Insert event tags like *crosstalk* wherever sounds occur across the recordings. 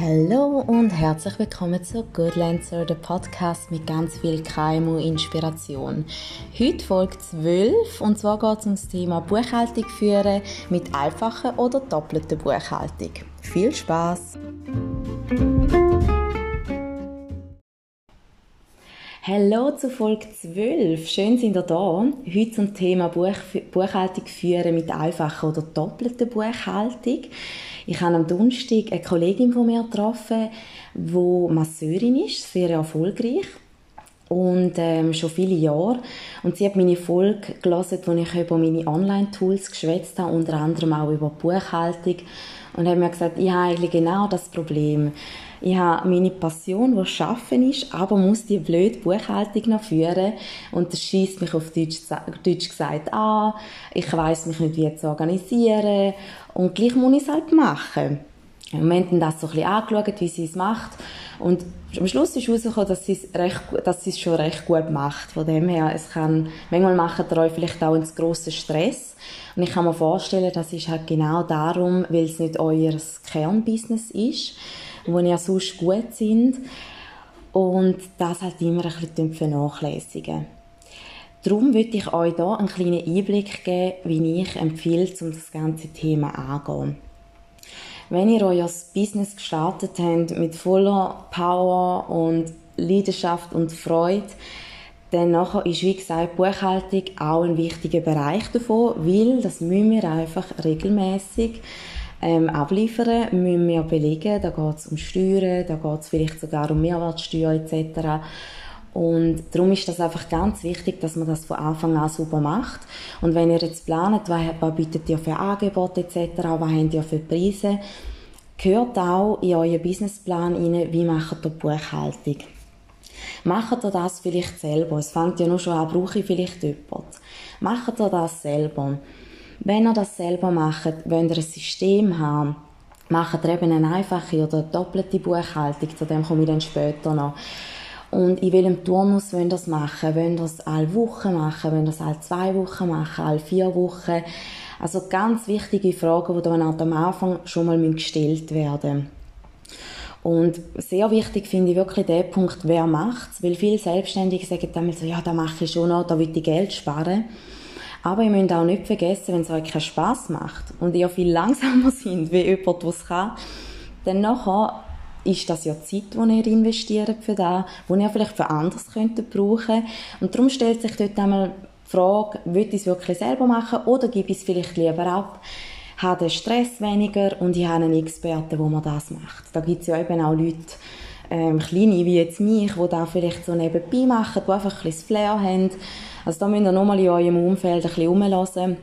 Hallo und herzlich willkommen zu Goodlancer, der Podcast mit ganz viel KMU-Inspiration. Heute Folge 12 und zwar geht es um das Thema Buchhaltung führen mit einfacher oder doppelter Buchhaltung. Viel Spaß! Hallo zu Folge 12. Schön sind ihr da. Heute zum Thema Buch Buchhaltung führen mit einfacher oder doppelter Buchhaltung. Ich habe am Donnerstag eine Kollegin von mir getroffen, die Masseurin ist, sehr erfolgreich und ähm, schon viele Jahre. Und sie hat meine Folge gelesen, wo ich über meine Online-Tools geschwätzt habe, unter anderem auch über Buchhaltung. Und hat mir gesagt, ich habe eigentlich genau das Problem. Ich habe meine Passion, die Schaffen ist, aber muss die blöde Buchhaltung noch führen. Und das schießt mich auf Deutsch, Deutsch gesagt an. Ich weiß mich nicht, wie zu organisieren. Und gleich muss ich es halt machen. Wir haben das so ein bisschen angeschaut, wie sie es macht. Und am Schluss ist herausgekommen, dass sie es, recht, dass sie es schon recht gut macht. Von dem her, es kann, manchmal macht ihr euch vielleicht auch einen grossen Stress. Und ich kann mir vorstellen, das ist halt genau darum, weil es nicht euer Kernbusiness ist, wo ihr sonst gut sind. Und das halt immer ein bisschen vernachlässigen. Darum würde ich euch hier einen kleinen Einblick geben, wie ich empfehle, um das ganze Thema anzugehen. Wenn ihr euer Business gestartet habt mit voller Power und Leidenschaft und Freude, dann nachher ist, wie gesagt, Buchhaltung auch ein wichtiger Bereich davon, weil das müssen wir einfach regelmäßig ähm, abliefern, müssen wir belegen. Da geht es um Steuern, da geht es vielleicht sogar um Mehrwertsteuer etc. Und darum ist das einfach ganz wichtig, dass man das von Anfang an super macht. Und wenn ihr jetzt planet, was bietet ihr für Angebote etc., was habt ihr für Preise, gehört auch in euren Businessplan rein, wie macht ihr Buchhaltung. Macht ihr das vielleicht selber? Es fängt ja nur schon an, brauche ich vielleicht jemanden. Macht ihr das selber? Wenn ihr das selber macht, wollt ihr ein System haben, macht ihr eben eine einfache oder doppelte Buchhaltung, zu dem komme ich dann später noch. Und in welchem Turnus wollen das machen? Wollen das alle Wochen machen? Wollen das alle zwei Wochen machen? Alle vier Wochen? Also ganz wichtige Fragen, die dann am Anfang schon mal gestellt werden und sehr wichtig finde ich wirklich den Punkt, wer macht es, weil viele Selbstständige sagen dann so, ja, da mache ich schon noch, da will ich Geld sparen. Aber ihr müsst auch nicht vergessen, wenn es euch keinen Spass macht und ihr viel langsamer *laughs* sind wie jemand, der es kann, dann nachher ist das ja Zeit, die ihr investiert für das, die ihr vielleicht für anderes könntet brauchen. Und darum stellt sich dort einmal die Frage, will ich es wirklich selber machen oder gebe ich es vielleicht lieber ab? Habe den Stress weniger und ich habe einen Experten, wo man das macht. Da gibt es ja eben auch Leute, ähm, kleine wie jetzt mich, die da vielleicht so nebenbei machen, die einfach ein bisschen Flair haben. Also da müsst ihr nochmal in eurem Umfeld ein bisschen rumlassen.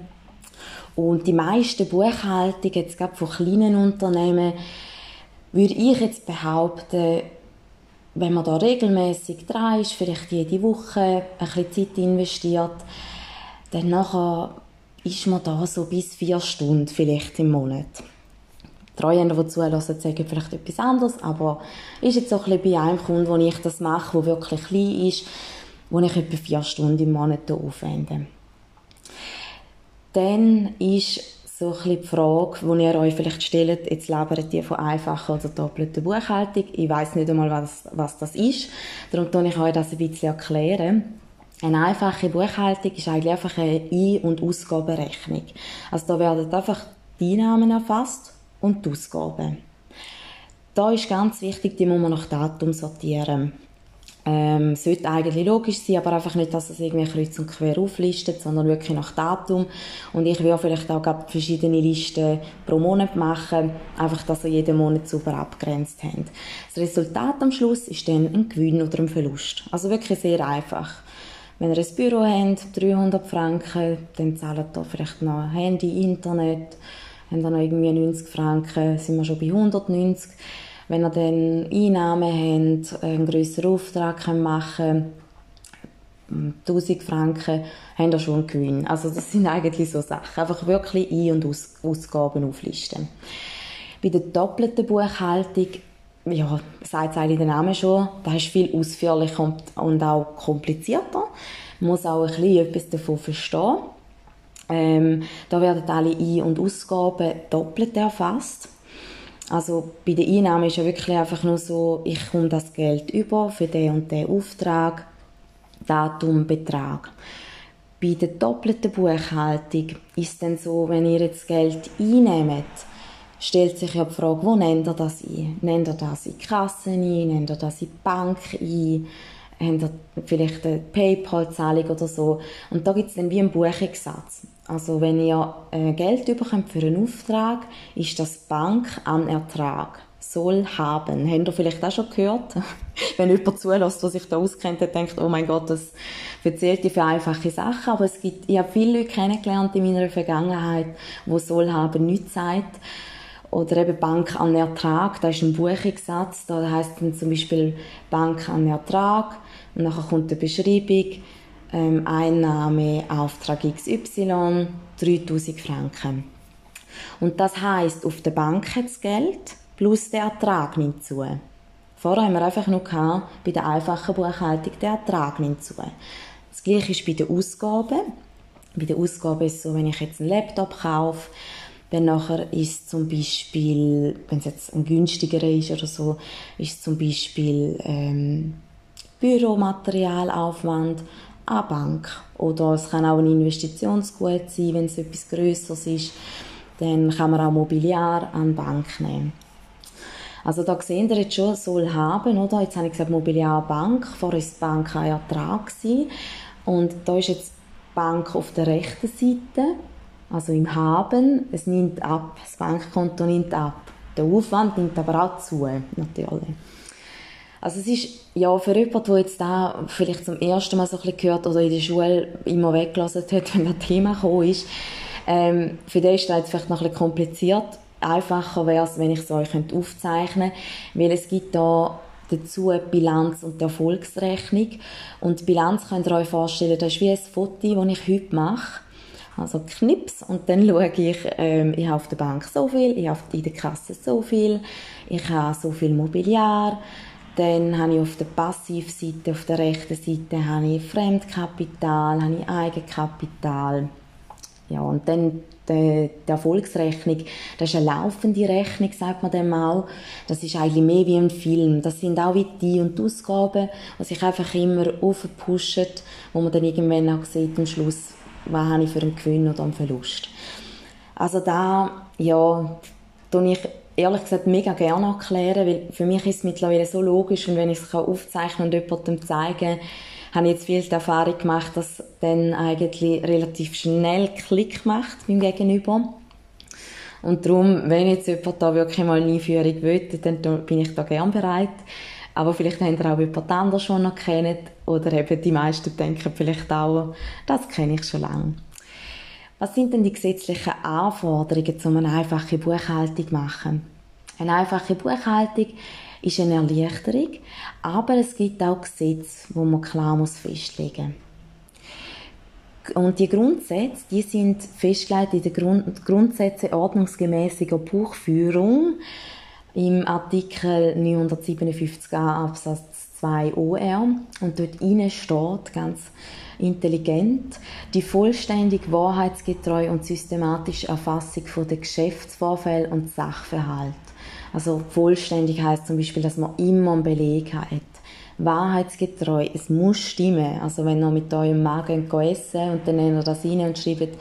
Und die meisten Buchhaltungen, jetzt gerade von kleinen Unternehmen, würde ich jetzt behaupten, wenn man da regelmäßig dran ist, vielleicht jede Woche ein bisschen Zeit investiert, dann nachher ist man da so bis vier Stunden vielleicht im Monat. Die Treuhänder, die zuhören, sagen vielleicht etwas anderes, aber ist jetzt so ein bisschen bei einem Kunden, wo ich das mache, der wirklich klein ist, wo ich etwa vier Stunden im Monat aufwende. Dann ist so ein bisschen die Frage, die ihr euch vielleicht stellt, jetzt labert ihr von einfacher oder doppelter Buchhaltung. Ich weiß nicht einmal, was, was das ist. Darum tue ich euch das ein bisschen erklären. Eine einfache Buchhaltung ist eigentlich einfach eine Ein- und Ausgabenrechnung. Also da werden einfach die Einnahmen erfasst und die Ausgaben. Da ist ganz wichtig, die muss man nach Datum sortieren. Ähm, sollte eigentlich logisch sein, aber einfach nicht, dass es irgendwie kreuz und quer auflistet, sondern wirklich nach Datum. Und ich würde vielleicht auch verschiedene Listen pro Monat machen, einfach, dass ihr jeden Monat super abgrenzt habt. Das Resultat am Schluss ist dann ein Gewinn oder ein Verlust. Also wirklich sehr einfach. Wenn ihr ein Büro habt, 300 Franken, dann zahlt ihr vielleicht noch Handy, Internet, haben dann noch irgendwie 90 Franken, sind wir schon bei 190 wenn ihr dann Einnahmen habt, einen grösseren Auftrag machen könnt, 1000 Franken, habt ihr schon einen Gewinn. Also das sind eigentlich so Sachen. Einfach wirklich Ein- und Aus Ausgaben auflisten. Bei der doppelten Buchhaltung, ja, sagt eigentlich der Name schon, da ist viel ausführlicher und auch komplizierter. Man muss auch ein bisschen etwas davon verstehen. Ähm, da werden alle Ein- und Ausgaben doppelt erfasst. Also bei den Einnahmen ist ja wirklich einfach nur so, ich komme das Geld über für den und den Auftrag, Datum, Betrag. Bei der doppelten Buchhaltung ist es dann so, wenn ihr jetzt Geld einnehmt, stellt sich ja die Frage, wo nennt ihr das ein? Nennt ihr das in die Kassen ein? Nennt ihr das in die Bank ein? Ihr vielleicht eine Paypal-Zahlung oder so? Und da gibt es dann wie einen Buchungssatz. Also wenn ihr äh, Geld bekommt für einen Auftrag, ist das Bank an Ertrag soll haben. Habt ihr vielleicht auch schon gehört? *laughs* wenn jemand zulässt, der sich da auskennt, der denkt, oh mein Gott, das erzählt die für einfache Sachen. Aber es gibt, ich habe viele Leute kennengelernt in meiner Vergangenheit, wo soll haben nichts sagt. Oder eben Bank an Ertrag, da ist ein Buchungssatz, da heißt dann zum Beispiel Bank an Ertrag und nachher kommt eine Beschreibung, ähm, Einnahme, Auftrag XY, 3000 Franken. Und das heißt, auf der Bank hat das Geld plus der Ertrag nimmt zu. Vorher haben wir einfach nur gehabt, bei der einfachen Buchhaltung der Ertrag nimmt zu. Das gleiche ist bei den Ausgaben. Bei den Ausgaben ist es so, wenn ich jetzt einen Laptop kaufe, dann nachher ist zum Beispiel, wenn es jetzt ein günstigerer ist oder so, ist zum Beispiel ähm, Büromaterialaufwand an Bank. Oder es kann auch ein Investitionsgut sein, wenn es etwas Größeres ist. Dann kann man auch Mobiliar an Bank nehmen. Also da sehen ihr jetzt schon, soll haben, oder? Jetzt habe ich gesagt Mobiliar Bank, vorher war die Bank ein Ertrag. Und da ist jetzt die Bank auf der rechten Seite, also im Haben. Es nimmt ab, das Bankkonto nimmt ab. Der Aufwand nimmt aber auch zu, natürlich. Also es ist ja für jemanden, der jetzt da vielleicht zum ersten Mal so ein bisschen gehört oder in der Schule immer weggelassen hat, *laughs* wenn das Thema gekommen ist, ähm, für den ist das jetzt vielleicht noch ein bisschen kompliziert. Einfacher wäre es, wenn ich es euch aufzeichnen könnte, weil es gibt da dazu die Bilanz und die Erfolgsrechnung. Und die Bilanz könnt ihr euch vorstellen, das ist wie ein Foto, das ich heute mache. Also Knips und dann schaue ich, ähm, ich habe auf der Bank so viel, ich habe in der Kasse so viel, ich habe so viel Mobiliar, dann habe ich auf der Passivseite, auf der rechten Seite, habe ich Fremdkapital, habe ich Eigenkapital. Ja, und dann die, die Erfolgsrechnung, das ist eine laufende Rechnung, sagt man dem auch. Das ist eigentlich mehr wie ein Film. Das sind auch wie die und die Ausgaben, die sich einfach immer aufpushen, wo man dann irgendwann auch sieht, am Schluss, was habe ich für einen Gewinn oder einen Verlust. Also da, ja, tue ich ehrlich gesagt mega gerne erklären, weil für mich ist es mittlerweile so logisch und wenn ich es aufzeichnen und jemandem zeigen habe ich jetzt viel die Erfahrung gemacht, dass dann eigentlich relativ schnell Klick macht beim Gegenüber. Und darum, wenn jetzt jemand da wirklich mal eine Einführung will, dann bin ich da gern bereit. Aber vielleicht haben ihr auch jemand anderes schon noch kennt oder eben die meisten denken vielleicht auch, das kenne ich schon lange. Was sind denn die gesetzlichen Anforderungen, um eine einfache Buchhaltung zu machen? Eine einfache Buchhaltung ist eine Erleichterung, aber es gibt auch Gesetze, wo man klar muss festlegen muss. Und die Grundsätze, die sind festgelegt in den Grund Grundsätzen ordnungsgemäßiger Buchführung im Artikel 957a Absatz 2 OR. Und dort steht ganz intelligent, die vollständig wahrheitsgetreu und systematische Erfassung der Geschäftsvorfälle und Sachverhalte. Also vollständig heißt zum Beispiel, dass man immer einen Beleg hat. Wahrheitsgetreu, es muss stimmen. Also wenn ihr mit eurem Magen essen und dann nehmt ihr das rein und schreibt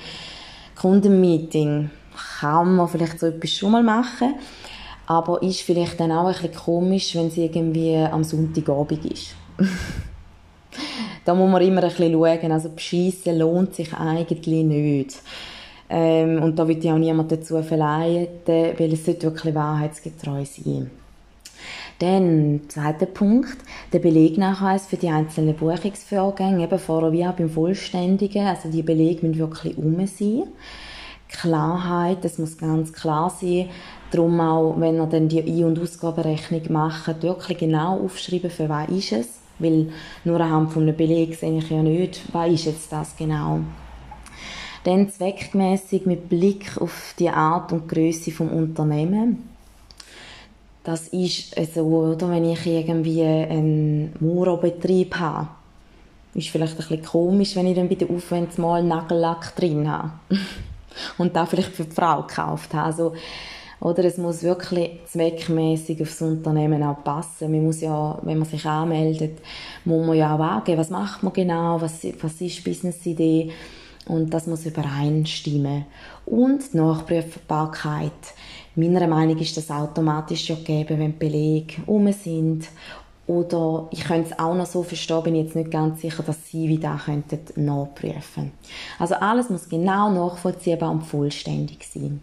Kundenmeeting, kann man vielleicht so etwas schon mal machen, aber ist vielleicht dann auch ein bisschen komisch, wenn es irgendwie am Sonntagabend ist. *laughs* da muss man immer ein bisschen schauen. Also beschissen lohnt sich eigentlich nicht. Ähm, und da wird ja auch niemand dazu verleiten, weil es sollte wirklich wahrheitsgetreu sein. Dann, zweiter Punkt, der Belegnachweis für die einzelnen Buchungsvorgänge, eben vorher wie auch beim Vollständigen, also die Belege müssen wirklich um sein. Klarheit, das muss ganz klar sein. Darum auch, wenn ihr dann die Ein- und Ausgabenrechnung macht, wirklich genau aufschreiben, für was ist es. Weil nur anhand von einem Beleg sehe ich ja nicht, was ist jetzt das genau. Dann zweckmäßig mit Blick auf die Art und Größe vom Unternehmen. Das ist so, oder wenn ich irgendwie einen Mauerbetrieb habe, ist vielleicht ein bisschen komisch, wenn ich dann bei der Aufwandsmal Nagellack drin habe. *laughs* und da vielleicht für die Frau gekauft habe. Also, Oder es muss wirklich zweckmäßig aufs Unternehmen auch passen. Man muss ja, wenn man sich anmeldet, muss man ja auch angeben, was macht man genau, was, was ist Business-Idee und das muss übereinstimmen. Und Nachprüfbarkeit. Meiner Meinung nach ist das automatisch ja gegeben, wenn Belege um sind oder ich könnte es auch noch so verstehen, bin jetzt nicht ganz sicher, dass Sie wie da könnten nachprüfen. Also alles muss genau nachvollziehbar und vollständig sein.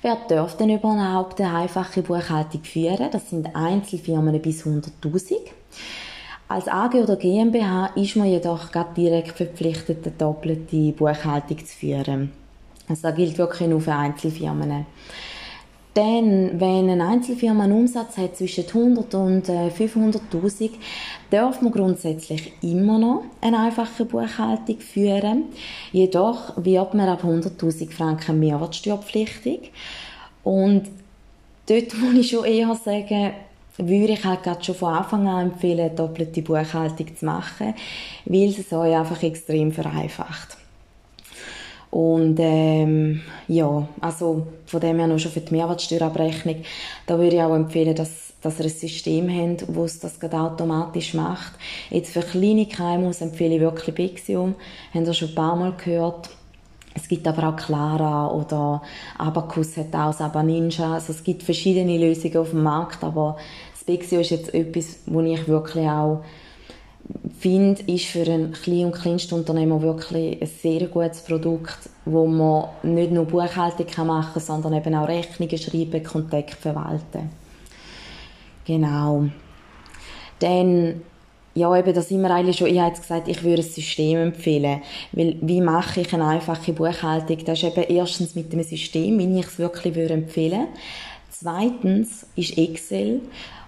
Wer darf denn überhaupt eine einfache Buchhaltung führen? Das sind Einzelfirmen bis 100.000. Als AG oder GmbH ist man jedoch gerade direkt verpflichtet, eine doppelte Buchhaltung zu führen. Also das gilt wirklich nur für Einzelfirmen. Denn wenn eine Einzelfirma einen Umsatz hat zwischen 100 und 500.000, äh, darf man grundsätzlich immer noch eine einfache Buchhaltung führen. Jedoch wird man ab 100.000 Franken mehrwertsteuerpflichtig. Und dort muss ich schon eher sagen, würde ich halt gerade schon von Anfang an empfehlen, doppelte Buchhaltung zu machen, weil es euch einfach extrem vereinfacht. Und ähm, ja, also von dem her noch schon für die Mehrwertsteuerabrechnung, da würde ich auch empfehlen, dass, dass ihr ein System habt, das das gerade automatisch macht. Jetzt für kleine KMUs empfehle ich wirklich Bixium, habt ihr schon ein paar Mal gehört. Es gibt aber auch Clara oder Abacus hat auch das Abaninja. Also es gibt verschiedene Lösungen auf dem Markt, aber das Bixio ist jetzt etwas, wo ich wirklich auch finde, ist für ein Klein- und Kleinstunternehmer wirklich ein sehr gutes Produkt, wo man nicht nur Buchhaltung machen kann, sondern eben auch Rechnungen schreiben, Kontakt verwalten. Genau. Dann, ja, eben, da sind wir eigentlich schon, ich habe gesagt, ich würde ein System empfehlen, weil wie mache ich eine einfache Buchhaltung? Das ist eben erstens mit einem System, wie ich es wirklich würde empfehlen. Zweitens ist Excel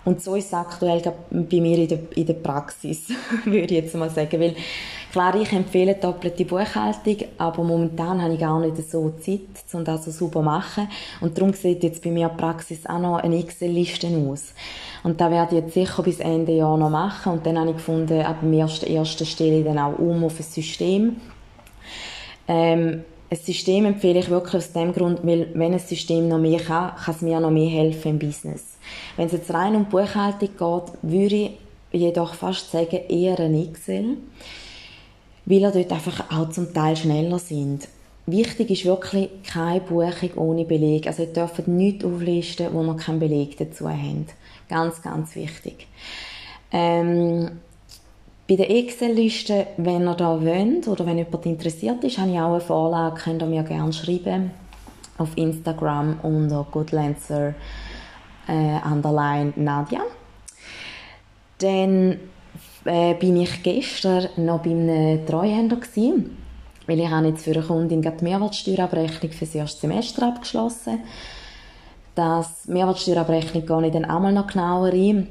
und so ist es aktuell bei mir in der, in der Praxis, *laughs* würde ich jetzt mal sagen. Weil, klar, ich empfehle doppelte Buchhaltung, aber momentan habe ich gar nicht so Zeit, um das so sauber zu machen. Und darum sieht jetzt bei mir die Praxis auch noch eine Excel-Liste aus. Und da werde ich jetzt sicher bis Ende Jahr noch machen. Und dann habe ich gefunden, ab dem ersten, ersten stelle ich dann auch um auf ein System. Ähm, ein System empfehle ich wirklich aus dem Grund, weil wenn ein System noch mehr kann, kann es mir noch mehr helfen im Business. Wenn es jetzt rein um Buchhaltung geht, würde ich jedoch fast sagen, eher ein Excel, weil er dort einfach auch zum Teil schneller sind. Wichtig ist wirklich keine Buchung ohne Beleg. Also ihr dürft nichts auflisten, wo noch keinen Beleg dazu habt. Ganz, ganz wichtig. Ähm, bei der Excel-Liste, wenn ihr da wollt oder wenn jemand interessiert ist, habe ich auch eine Vorlage, könnt ihr mir gerne schreiben auf Instagram unter goodlancer äh, underline Nadia. Dann äh, bin ich gestern noch bei einem Treuhänder gewesen, weil ich habe jetzt für eine Kundin die Mehrwertsteuerabrechnung für das erste Semester abgeschlossen. Das Mehrwertsteuerabrechnung gehe ich dann einmal noch genauer ein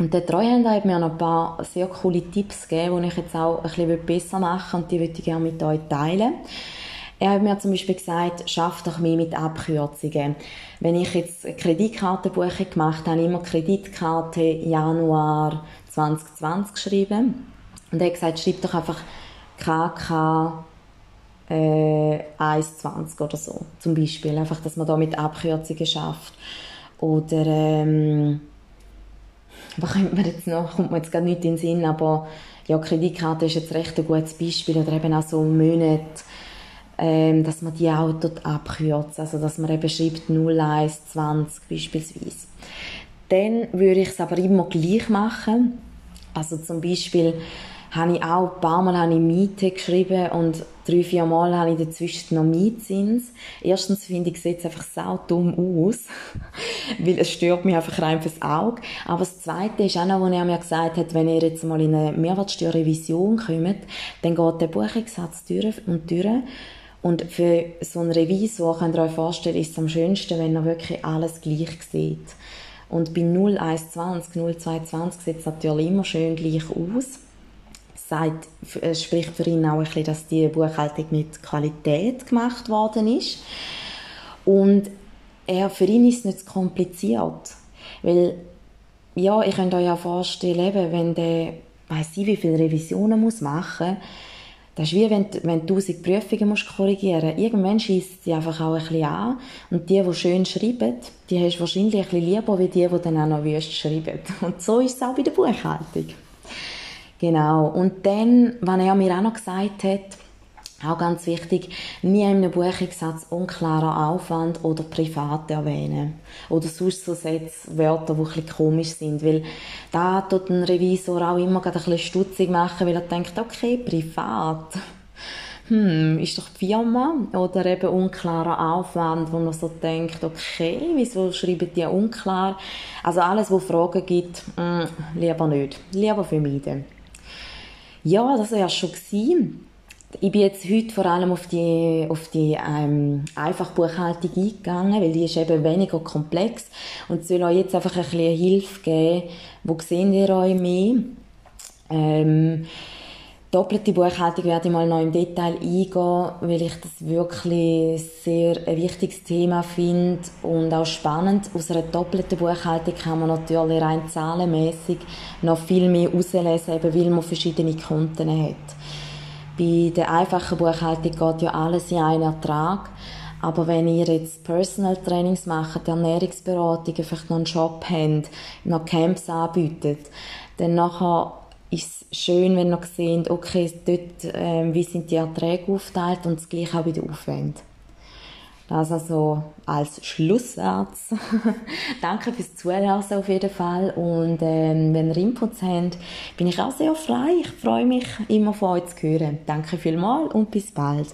und der Treuhänder hat mir noch ein paar sehr coole Tipps gegeben, die ich jetzt auch ein bisschen besser machen will und die würde ich gerne mit euch teilen. Er hat mir zum Beispiel gesagt, schaff doch mehr mit Abkürzungen. Wenn ich jetzt eine Kreditkartenbuchung gemacht habe, habe ich immer Kreditkarte Januar 2020 geschrieben. Und er hat gesagt, schreib doch einfach KK äh, 1,20 oder so, zum Beispiel. Einfach, dass man da mit Abkürzungen schafft. Oder, ähm, was könnte man jetzt noch, kommt mir jetzt gar nicht in den Sinn, aber ja, Kreditkarte ist jetzt recht ein gutes Beispiel, oder eben auch so Monate, ähm, dass man die auch dort abkürzt, also dass man eben schreibt 0120 beispielsweise. Dann würde ich es aber immer gleich machen, also zum Beispiel habe ich auch ein paar Mal habe Miete geschrieben und drei, vier Mal habe ich dazwischen noch Mietzins. Erstens finde ich, es sieht einfach sau dumm aus, *laughs* weil es stört mich einfach rein fürs Auge. Aber das Zweite ist auch noch, was er mir gesagt hat, wenn ihr jetzt mal in eine Mehrwertsteuerrevision kommt, dann geht der Buchungssatz durch und durch. Und für so einen Revisor könnt ihr euch vorstellen, ist es am schönsten, wenn er wirklich alles gleich sieht. Und bei 0120, 0220 sieht es natürlich immer schön gleich aus sagt, es spricht für ihn auch ein bisschen, dass die Buchhaltung mit Qualität gemacht worden ist. Und er, für ihn ist es nicht zu kompliziert. Weil, ja, ich könnt euch ja vorstellen, wenn der, weiß ich, wie viele Revisionen muss machen Das ist wie wenn, wenn du tausend Prüfungen musst korrigieren musst. Irgendwann schießt sie einfach auch ein bisschen an. Und die, die schön schreiben, die hast du wahrscheinlich ein bisschen lieber, wie die, die dann auch noch wüst schreiben. *laughs* Und so ist es auch bei der Buchhaltung. Genau. Und dann, was er mir auch noch gesagt hat, auch ganz wichtig, nie in einem Buchungssatz unklarer Aufwand oder privat erwähnen. Oder sonst so Sätze, Wörter, die ein bisschen komisch sind. Weil da tut ein Revisor auch immer ein bisschen stutzig machen, weil er denkt, okay, privat. Hm, ist doch die Firma oder eben unklarer Aufwand, wo man so denkt, okay, wieso schreiben die unklar? Also alles, wo Fragen gibt, mh, hm, lieber nicht, lieber vermeiden. Ja, das war ja schon gewesen. Ich bin jetzt heute vor allem auf die, auf die ähm, Einfachbuchhaltung eingegangen, weil die ist eben weniger komplex und soll euch jetzt einfach ein bisschen Hilfe geben, wo seht ihr euch mehr. Ähm, doppelte Buchhaltung werde ich mal noch im Detail eingehen, weil ich das wirklich sehr ein wichtiges Thema finde und auch spannend. Aus einer doppelten Buchhaltung kann man natürlich rein zahlenmäßig noch viel mehr herauslesen, eben weil man verschiedene Konten hat. Bei der einfachen Buchhaltung geht ja alles in einen Ertrag. Aber wenn ihr jetzt Personal Trainings macht, Ernährungsberatungen, vielleicht noch einen Shop habt, noch Camps anbietet, dann nachher ist es schön, wenn ihr seht, okay, dort, äh, wie sind die Erträge aufgeteilt und das gleiche auch bei den Aufwänden. Das also als Schlusssatz. *laughs* Danke fürs Zuhören auf jeden Fall. Und ähm, wenn ihr Inputs habt, bin ich auch sehr frei. Ich freue mich, immer von euch zu hören. Danke vielmals und bis bald.